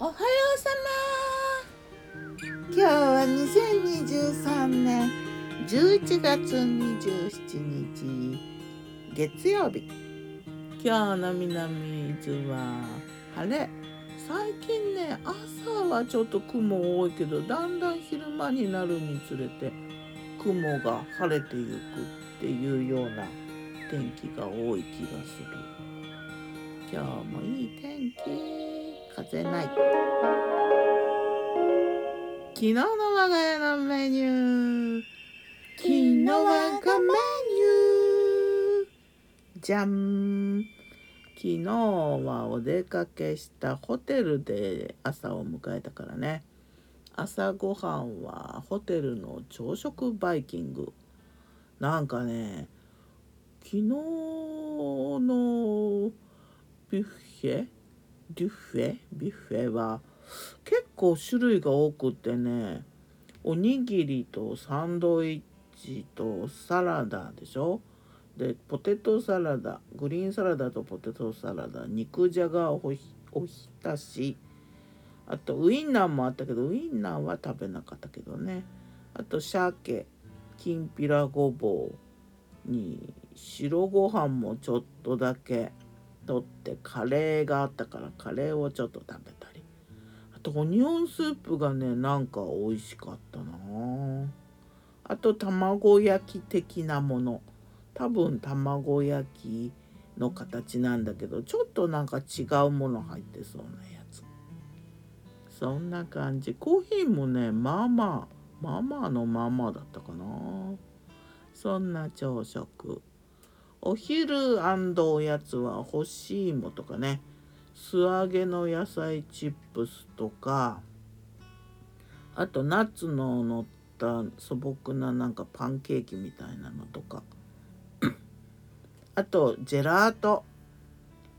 おはようさま。今日は2023年11月27日月曜日。今日の南伊豆は晴れ。最近ね朝はちょっと雲多いけどだんだん昼間になるにつれて雲が晴れてゆくっていうような天気が多い気がする。今日もいい天気。風ない。昨日の我が家のメニュー。昨日我がメニュー。じゃん昨日はお出かけしたホテルで朝を迎えたからね。朝ごはんはホテルの朝食バイキング。なんかね昨日のビュッフェビュッフェ？ビュッフェは結構種類が多くってねおにぎりとサンドイッチとサラダでしょ？でポテトサラダグリーンサラダとポテトサラダ肉じゃがおひたしあとウインナーもあったけどウインナーは食べなかったけどね。あと鮭きんぴらごぼうに白ご飯もちょっとだけ。取ってカレーがあったからカレーをちょっと食べたり。あとオニオンスープがねなんか美味しかったな。あと卵焼き的なもの。多分卵焼きの形なんだけどちょっとなんか違うもの入ってそうなやつ。そんな感じ。コーヒーもねまあまあまあまあのまあまあだったかな。そんな朝食。お昼おやつは干し芋とかね。素揚げの野菜チップスとか。あとナッツの乗った素朴ななんかパンケーキみたいなのとか。あとジェラート。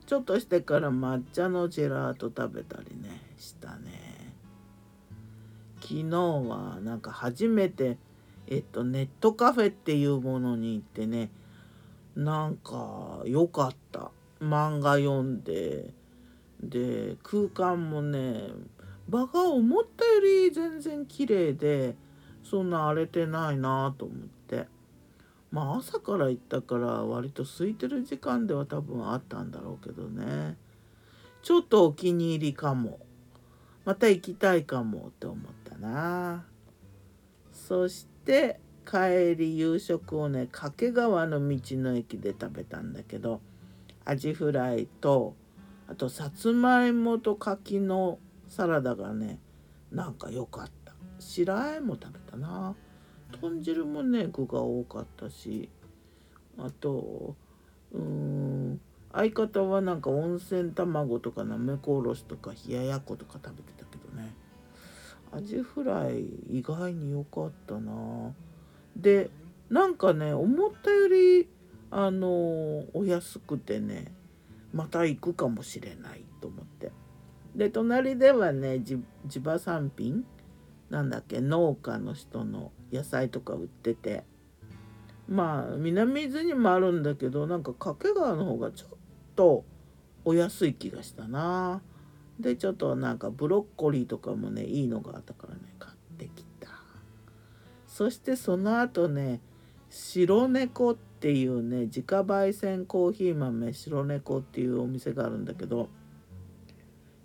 ちょっとしてから抹茶のジェラート食べたりねしたね。昨日はなんか初めてえっとネットカフェっていうものに行ってねなんか良かった。漫画読んで。で空間もね場が思ったより全然綺麗でそんな荒れてないなと思って。まあ朝から行ったから割と空いてる時間では多分あったんだろうけどね。ちょっとお気に入りかも。また行きたいかもって思ったな。そして帰り夕食をね掛川の道の駅で食べたんだけどアジフライとあとさつまいもと柿のサラダがねなんか良かった。白あえも食べたな。豚汁もね具が多かったしあとうん相方はなんか温泉卵とかなめこおろしとか冷ややっことか食べてたけどね。アジフライ意外に良かったな。でなんかね思ったよりあのお安くてねまた行くかもしれないと思って。で隣ではね地場産品なんだっけ農家の人の野菜とか売ってて。まあ南伊豆にもあるんだけどなんか掛川の方がちょっとお安い気がしたな。でちょっとなんかブロッコリーとかもねいいのがあったからね。そしてその後ね白猫っていうね自家焙煎コーヒー豆白猫っていうお店があるんだけど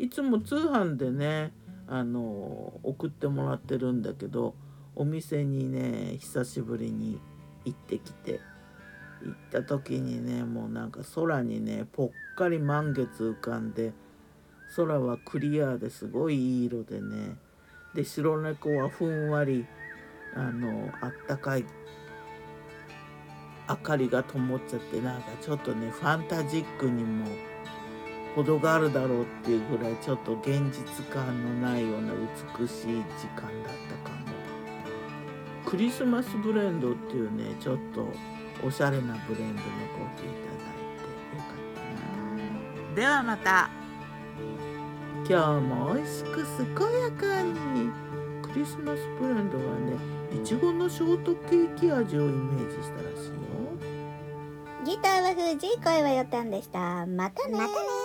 いつも通販でねあの送ってもらってるんだけどお店にね久しぶりに行ってきて行った時にねもうなんか空にねぽっかり満月浮かんで空はクリアですごいいい色でねで白猫はふんわりあのあったかい明かりが灯っちゃってなんかちょっとねファンタジックにも程があるだろうっていうぐらいちょっと現実感のないような美しい時間だったかも。クリスマスブレンドっていうねちょっとおしゃれなブレンドのコーヒーいただいてよかったな。ではまた。今日も美味しく健やかに。クリスマスブレンドはねいちごのショートケーキ味をイメージしたらしいよ。ギターは藤井声はよたんでした。またね。またね